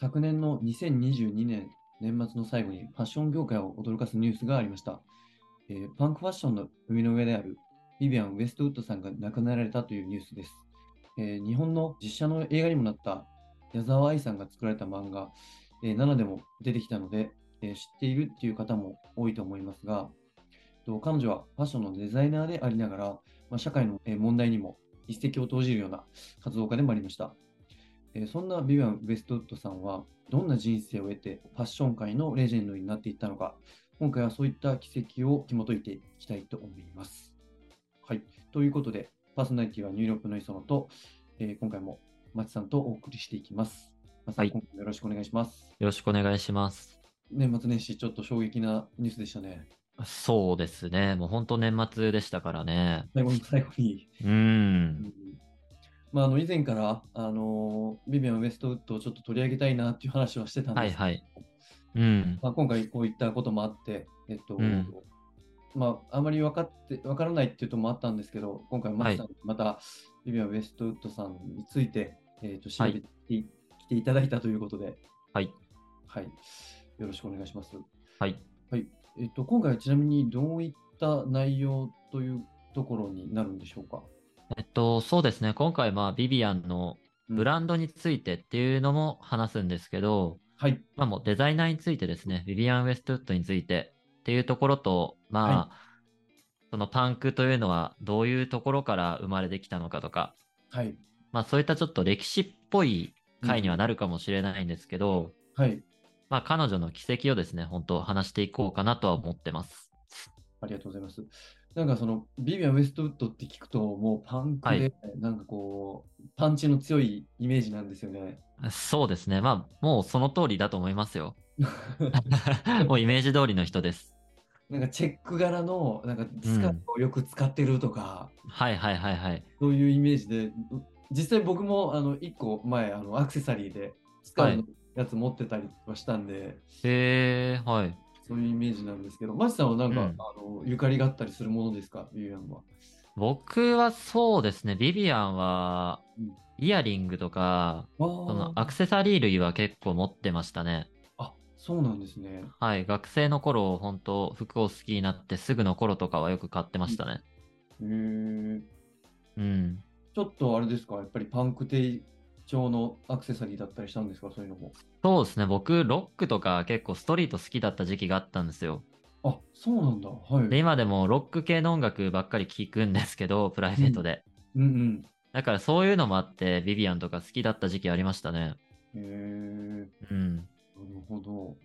昨年の2022年年末の最後にファッション業界を驚かすニュースがありました。えーパンクファッションの生みの上であるビビアン・ウェストウッドさんが亡くなられたというニュースです。えー日本の実写の映画にもなった矢沢愛さんが作られた漫画、えー、7でも出てきたので、えー知っているっていう方も多いと思いますが、と彼女はファッションのデザイナーでありながら、まあ、社会の問題にも一石を投じるような活動家でもありました。えーそんなビビアン・ウェストウッドさんは、どんな人生を得てファッション界のレジェンドになっていったのか、今回はそういった軌跡を紐解いていきたいと思います。はい。ということで、パーソナリティはニューヨークの磯野と、えー今回も松さんとお送りしていきます。松さん、はい今回もよろしくお願いします。よろしくお願いします。年末年始、ちょっと衝撃なニュースでしたね。そうですね。もう本当年末でしたからね。最後に最後に、うんまあ、あの以前から、あのービビアン・ウェストウッドをちょっと取り上げたいなっていう話はしてたんですけど、はいはい。うん。まあ、今回こういったこともあって、えっと、うんまあ、あまり分かって、分からないっていうともあったんですけど、今回、マはいキさん、また、ビビアン・ウェストウッドさんについて、えっと、調べてきていただいたということで、はい。はい。よろしくお願いします。はい。はい。えっと、今回はちなみにどういった内容というところになるんでしょうか？えっと、そうですね。今回、まあ、ビビアンのブランドについてっていうのも話すんですけど、はい。まあもうデザイナーについてですね、ビビアン・ウェストウッドについてっていうところと、まあ、そのパンクというのはどういうところから生まれてきたのかとか、はい。まあそういったちょっと歴史っぽい回にはなるかもしれないんですけど、はい。まあ彼女の軌跡をですね、本当話していこうかなとは思ってます。ありがとうございます。なんかそのビビアン・ウェストウッドって聞くと、もうパンクで、はいなんかこう、パンチの強いイメージなんですよね。そうですね。まあもうその通りだと思いますよ。もうイメージ通りの人です。なんかチェック柄のなんかスカートをよく使ってるとか、はいはいはいはい。そういうイメージで、実際僕もあの1個前あのアクセサリーでスカートのやつ持ってたりはしたんで、へえ、はい。そういうイメージなんですけど、マシさんはなんか、うんあのゆかりがあったりするものですか、ビビアンは。僕はそうですね、ビビアンはうん、イヤリングとか、あそのアークセサリー類は結構持ってましたね。あ、そうなんですね。はい、学生の頃、本当服を好きになってすぐの頃とかはよく買ってましたね。へーうん。ちょっとあれですか、やっぱりパンクテ調のアクセサリーだったりしたんですか、そういうのも。そうですね、僕、ロックとか結構ストリート好きだった時期があったんですよ。あ、そうなんだ。はい。で、今でもロック系の音楽ばっかり聴くんですけど、プライベートで。うんうん。だからそういうのもあって、ビビアンとか好きだった時期ありましたね。へえ、うん。なるほど。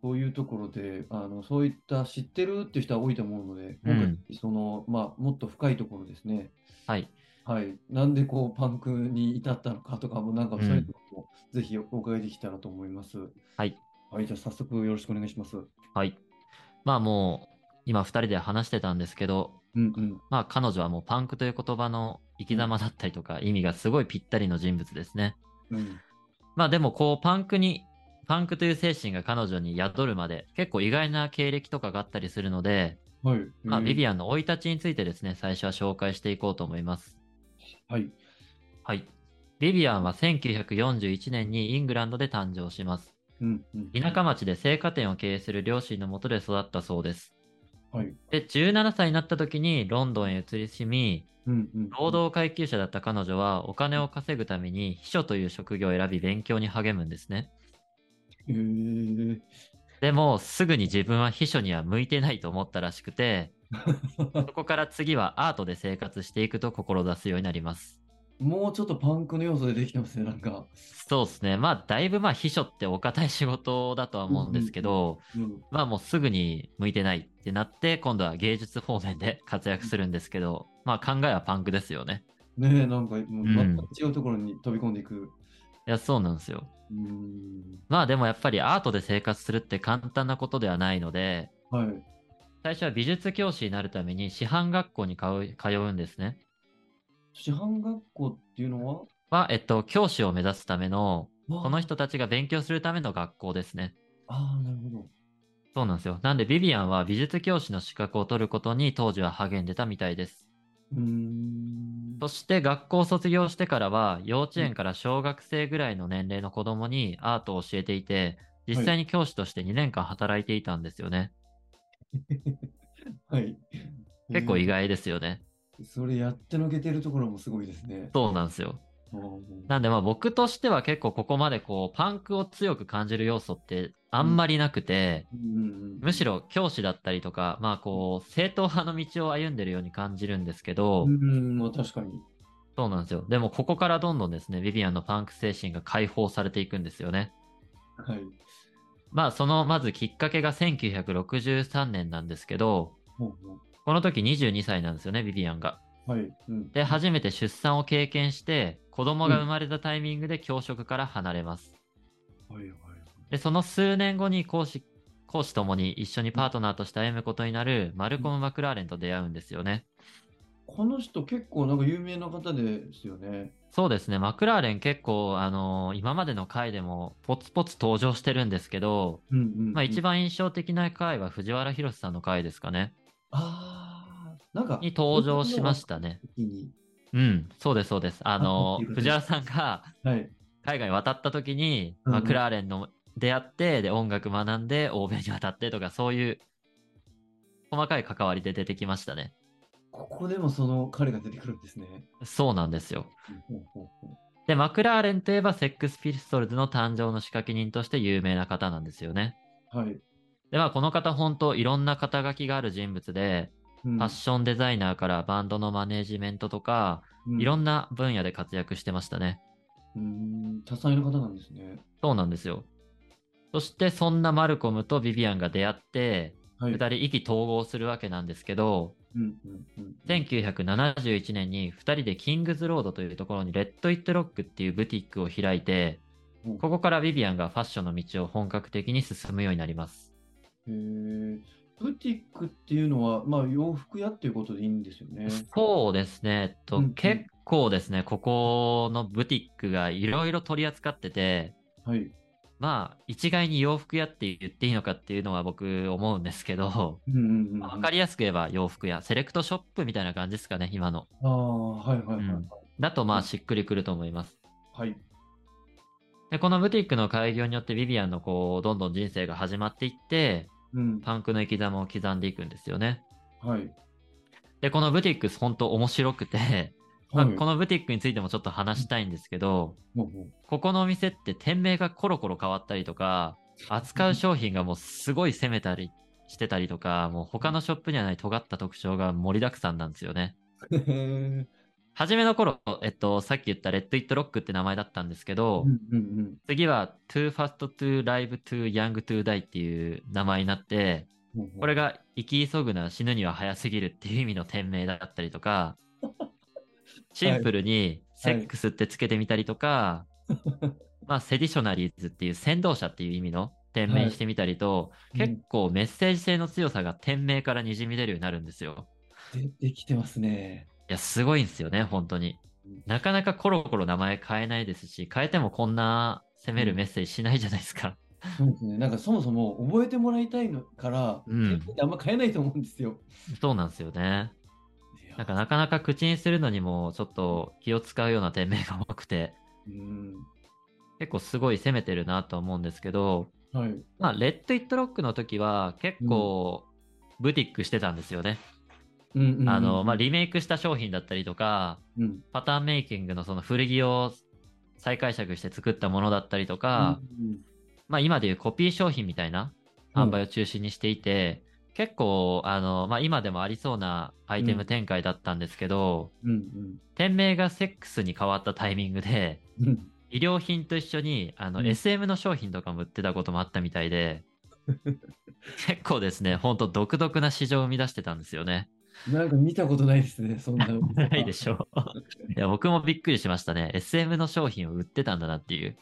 そういうところで、あの、そういった知ってるっていう人は多いと思うので、うんその、まあ、もっと深いところですね。はい。はい。なんでこう、パンクに至ったのかとかも、なんかそういうのも、ぜひお伺いできたらと思います。はい。はい。じゃあ、早速よろしくお願いします。はい。まあもう、今二人で話してたんですけど、うんうん。まあ彼女はもうパンクという言葉の生き様だったりとか意味がすごいぴったりの人物ですね。うん。まあでもこうパンクに、パンクという精神が彼女に宿るまで結構意外な経歴とかがあったりするので、はい。まあビビアアンの生い立ちについてですね、最初は紹介していこうと思います。はい。はい。ビビアンは1941年にイングランドで誕生します。うんうん。田舎町で青果店を経営する両親のもとで育ったそうです。はい。で、17歳になった時にロンドンへ移り住み、うんうん。労働階級者だった彼女はお金を稼ぐために秘書という職業を選び勉強に励むんですね。へえ。でもすぐに自分は秘書には向いてないと思ったらしくて、そこから次はアートで生活していくと志すようになります。もうちょっとパンクの要素でできてますね、なんか。そうですね。まあだいぶまあ秘書ってお堅い仕事だとは思うんですけど、うん。まあもうすぐに向いてないってなって、今度は芸術方面で活躍するんですけど、まあ考えはパンクですよね。ねえ、なんか、もううん全く違うところに飛び込んでいく。いや、そうなんですよ。まあでもやっぱりアートで生活するって簡単なことではないので、はい。最初は美術教師になるために師範学校に通う通うんですね。師範学校っていうのは？は、えっと、教師を目指すための、ここの人たちが勉強するための学校ですね。ああ、なるほど。そうなんですよ。なんでビビアンは美術教師の資格を取ることに当時は励んでたみたいです。うーん。そして学校を卒業してからは幼稚園から小学生ぐらいの年齢の子供にアートを教えていて、実際に教師として2年間働いていたんですよね。はい。結構意え外ですよね。ーそれやってのけてるところもすごいですね。そうなんですよ。なんでまあ僕としては結構ここまでこうパンクを強く感じる要素ってあんまりなくて、むしろ教師だったりとか、まあこう正統派の道を歩んでるように感じるんですけど、まあ確かに。そうなんですよ。でもここからどんどんですね、ビビアンのパンク精神が解放されていくんですよね。はい。まあそのまずきっかけが1963年なんですけど、ほうほこの時22歳なんですよね、ビビアンが。うはい。うん、で、初めて出産を経験して、子供が生まれたタイミングで教職から離れます。はいはい。で、その数年後に講師、講師ともに一緒にパートナーとして歩むことになるマルコム・マクラーレンと出会うんですよね。この人結構なんか有名な方ですよね。そうですね、マクラーレン結構、あのー今までの回でもポツポツ登場してるんですけど、うんうん、うん。まあ一番印象的な回は藤原宏さんの回ですかね。ああ、なんか。に登場しましたね。うん、そうです、そうです。あのーあ藤原さんがはい。海外に渡った時に、うんうんマクラーレンの出会って、で、音楽学んで、欧米に渡ってとか、そういう細かい関わりで出てきましたね。ここでもその彼が出てくるんですね。そうなんですよ。で、マクラーレンといえば、セックスピストルズの誕生の仕掛け人として有名な方なんですよね。はい。で、まあ、この方、本当いろんな肩書きがある人物で、うんファッションデザイナーからバンドのマネージメントとか、いろなんな分野で活躍してましたね。うん多彩な方なんですね。そうなんですよ。そして、そんなマルコムとビビアンが出会って、はい。二人意気投合するわけなんですけど、うんうんうん1971年に二人でキングズロードというところにレッド・イット・ロックっていうブティックを開いて、うんここからビビアンがファッションの道を本格的に進むようになります。へーブティックっていうのは、まあ、洋服屋っていうことでいいんですよね。そうですね、とうんうん結構ですね、ここのブティックがいろいろ取り扱ってて、はい。まあ、一概に洋服屋って言っていいのかっていうのは僕思うんですけど、うんうんうん。わかりやすく言えば洋服屋、セレクトショップみたいな感じですかね、今の。ああ、はいはいはい。うんだとまあしっくりくると思います。はい。で、このブティックの開業によってビビアンのこう、どんどん人生が始まっていって、うん。パンクの生き様を刻んでいくんですよね。はい。で、このブティック本当面白くて、まあ、はいこのブティックについてもちょっと話したいんですけど、ここのお店って店名がコロコロ変わったりとか、扱う商品がもうすごい攻めたりしてたりとか、もう他のショップにはない尖った特徴が盛りだくさんなんですよね。初めの頃、えっと、さっき言ったレッド・イット・ロックって名前だったんですけど、次は Too Fast to Live to Young to Die っていう名前になって、うん。これが生き急ぐな死ぬには早すぎるっていう意味の店名だったりとか、シンプルにセックスってつけてみたりとか、まあセディショナリーズっていう先導者っていう意味の店名にしてみたりと、はい結構メッセージ性の強さが店名からにじみ出るようになるんですよ。出てきてますね。いや、すごいんですよね、本当に。なかなかコロコロ名前変えないですし、変えてもこんな攻めるメッセージしないじゃないですか。そうですね。なんかそもそも覚えてもらいたいのから、うんあんま変えないと思うんですよ。そうなんですよね。なんかなかなか口にするのにもちょっと気を使うような店名が多くて、うん。結構すごい攻めてるなと思うんですけど、はい。まあ、レッド・イット・ロックの時は結構ブティックしてたんですよね。うんうんうんあの、まあ、リメイクした商品だったりとか、うん。パターンメイキングのその古着を再解釈して作ったものだったりとか、うんまあ、今でいうコピー商品みたいな販売を中心にしていて、結構、あの、まあ、今でもありそうなアイテム展開だったんですけど、うん店名がセックスに変わったタイミングで、うんうん。医療品と一緒にあの、うん SM の商品とかも売ってたこともあったみたいで、結構ですね、ほんと独特な市場を生み出してたんですよね。なんか見たことないですね、そんな。ないでしょう。いや、僕もびっくりしましたね。SM の商品を売ってたんだなっていう。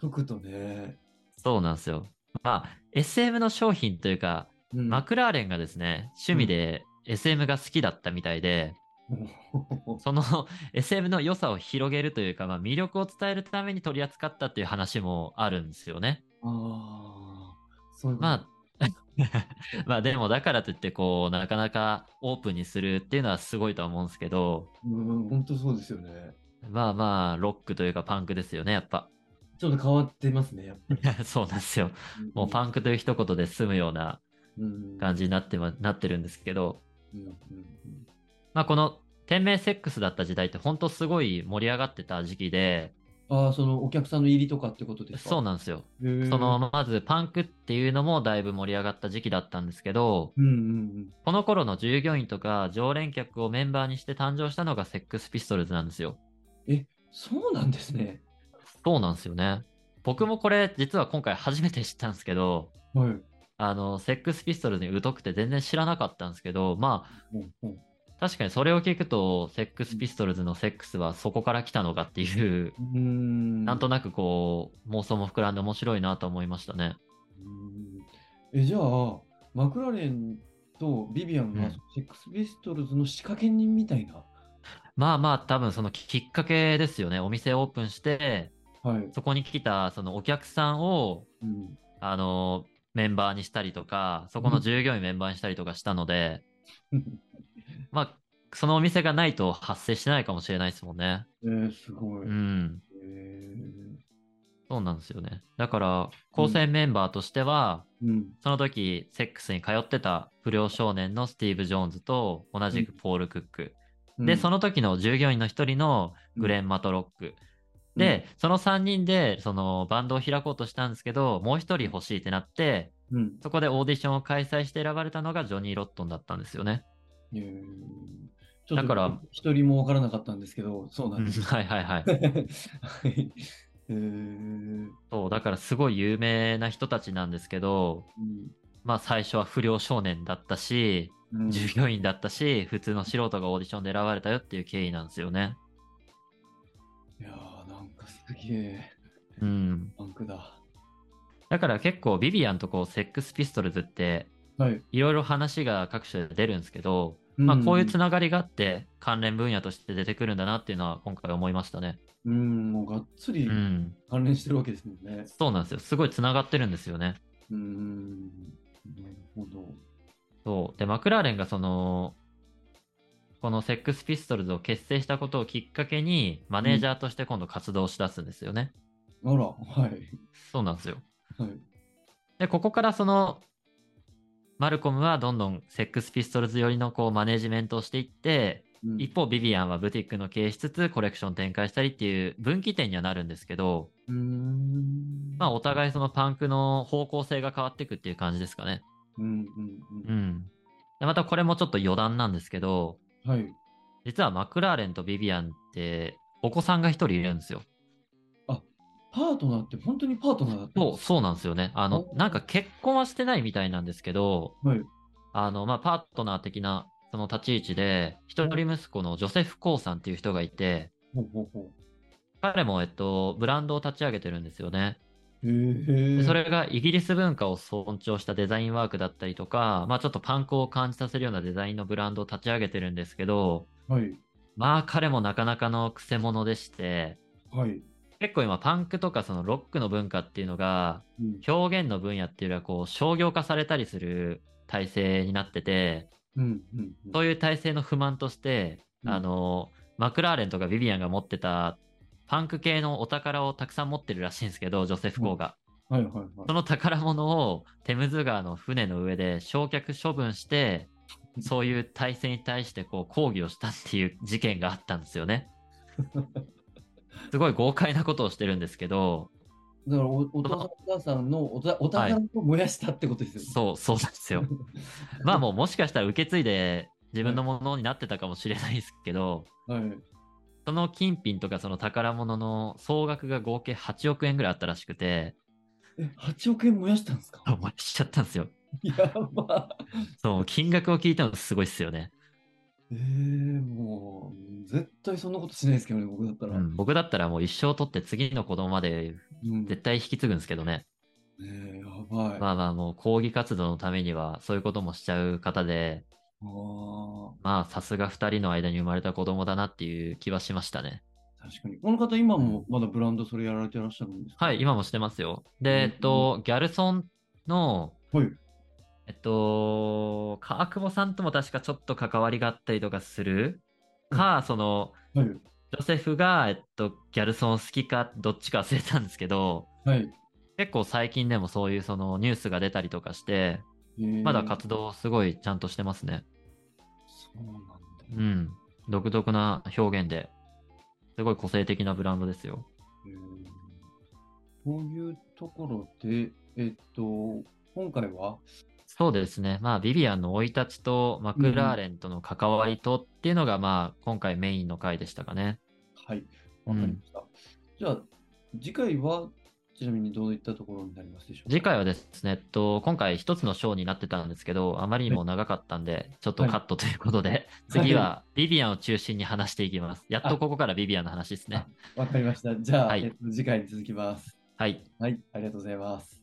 解くとね。そうなんですよ。まあ、SM の商品というか、うんマクラーレンがですね、趣味で SM が好きだったみたいで、その SM の良さを広げるというか、まあ、魅力を伝えるために取り扱ったっていう話もあるんですよね。ああ、そうまあ、まあでもだからといってこうなかなかオープンにするっていうのはすごいとは思うんですけどうん、本当そうですよね。まあまあロックというかパンクですよねやっぱちょっと変わってますね、やっぱり。そうなんですよもうパンクという一言で済むようなうん感じになって,、ま、なってるんですけどうんうんまあこの天命セックスだった時代って本当すごい盛り上がってた時期でああ、そのお客さんの入りとかってことですか？そうなんですよ。そのまずパンクっていうのもだいぶ盛り上がった時期だったんですけどうんうんこの頃の従業員とか常連客をメンバーにして誕生したのがセックスピストルズなんですよ。うん。え、そうなんですね。そうなんですよね。僕もこれ実は今回初めて知ったんですけどはい。あのセックスピストルズに疎くて全然知らなかったんですけどまあうんうん。確かにそれを聞くとセックスピストルズのセックスはそこから来たのかっていううーん。なんとなくこう妄想も膨らんで面白いなと思いましたね。え、じゃあ、マクラーレンとビビアンがうん。セックスピストルズの仕掛け人みたいな？まあまあ多分そのきっかけですよね。お店オープンしてはい。そこに来たそのお客さんをうん、あのメンバーにしたりとかそこの従業員メンバーにしたりとかしたので、まあそのお店がないと発生してないかもしれないですもんね。えー、すごい。うん。えそうなんですよね。だから構成メンバーとしては、ーうん。その時セックスに通ってた不良少年のスティーブ・ジョーンズと同じくポール・クック、でその、の時の従業員の一人のグレン・マトロック、で、その3人でそのバンドを開こうとしたんですけどもう一人欲しいってなってうん、そこでオーディションを開催して選ばれたのがジョニー・ロットンだったんですよね。えーだから一人もわからなかったんですけど、そうなんです。はいはいはい。はい。えーそう、だからすごい有名な人たちなんですけど、まあ最初は不良少年だったし、うん従業員だったし、普通の素人がオーディションで選ばれたよっていう経緯なんですよね。いやーなんかすげえうん。パンクだ。だから結構ビビアンとこうセックスピストルズってはい。いろいろ話が各所で出るんですけど、まあこういうつながりがあって関連分野として出てくるんだなっていうのは今回思いましたね。うん、もうがっつりうん。関連してるわけですもんね。そうなんですよ。すごいつながってるんですよね。うん、なるほど。そう。で、マクラーレンがその、このセックスピストルズを結成したことをきっかけに、マネージャーとして今度活動し出すんですよね。あら、はい。そうなんですよ。はい。で、ここからその、マルコムはどんどんセックスピストルズ寄りのこうマネジメントをしていって、うん一方ビビアンはブティックの経営しつつコレクション展開したりっていう分岐点にはなるんですけど、うーん。まあお互いそのパンクの方向性が変わっていくっていう感じですかね。うんうんううん。ん。でまたこれもちょっと余談なんですけど、はい。実はマクラーレンとビビアンってお子さんが一人いるんですよ。パートナーって本当にパートナーだったんそう、そうなんですよね。あの、おなんか結婚はしてないみたいなんですけど、はい。あの、まあ、パートナー的なその立ち位置で、一人息子のジョセフ・コーさんっていう人がいて、ほうほうほ彼も、えっと、ブランドを立ち上げてるんですよね。それがイギリス文化を尊重したデザインワークだったりとか、まあ、ちょっとパンクを感じさせるようなデザインのブランドを立ち上げてるんですけど、はい。まあ、彼もなかなかの癖者でして、はい。結構今パンクとかそのロックの文化っていうのがうん。表現の分野っていうよりはこう商業化されたりする体制になっててうん。うん。そういう体制の不満として、うんあのマクラーレンとかビビアンが持ってたパンク系のお宝をたくさん持ってるらしいんですけどジョセフ・コーが、はいはいはいそ。の宝物をテムズ川の船の上で焼却処分してそういう体制に対してこう抗議をしたっていう事件があったんですよね すごい豪快なことをしてるんですけどだからお、お父さんお母さんのお宝を燃やしたってことですよね。そう、そうなんですよ。まあもうもしかしたら受け継いで自分のものになってたかもしれないですけど、はい。その金品とかその宝物の総額が合計8億円ぐらいあったらしくて、え、8億円燃やしたんですか？燃やしちゃったんですよ。やば。そう、金額を聞いてもすごいっすよね。えー、もう、絶対そんなことしないですけどね、僕だったら。うん、僕だったらもう一生取って次の子供までうん絶対引き継ぐんですけどね。ねえやばい。まあまあもう抗議活動のためにはそういうこともしちゃう方で、まあさすが2人の間に生まれた子供だなっていう気はしましたね。確かに。この方、今もまだブランドそれやられてらっしゃるんですか？はい、今もしてますよ。で、えっうんと、ギャルソンの、はい。えっと、川久保さんとも確かちょっと関わりがあったりとかするか、その、はい。ジョセフが、えっと、ギャルソン好きか、どっちか忘れたんですけど、はい。結構最近でもそういうそのニュースが出たりとかして、まだ活動すごいちゃんとしてますね。そうなん。独特な表現で、すごい個性的なブランドですよ。へーというところで、えっと、今回は、そうですね。まあ、ビビアンの生い立ちとマクラーレンとの関わりとっていうのが、まあ、今回メインの回でしたかね。はい、わかりました。じゃあ、次回は、ちなみにどういったところになりますでしょうか？次回はですね、えっと、今回一つのショーになってたんですけど、あまりにも長かったんで、ちょっとカットということで、次はビビアンを中心に話していきます。やっとここからビビアンの話ですね。わかりました。じゃあ、はいえっと、次回に続きます。はい。はい、ありがとうございます。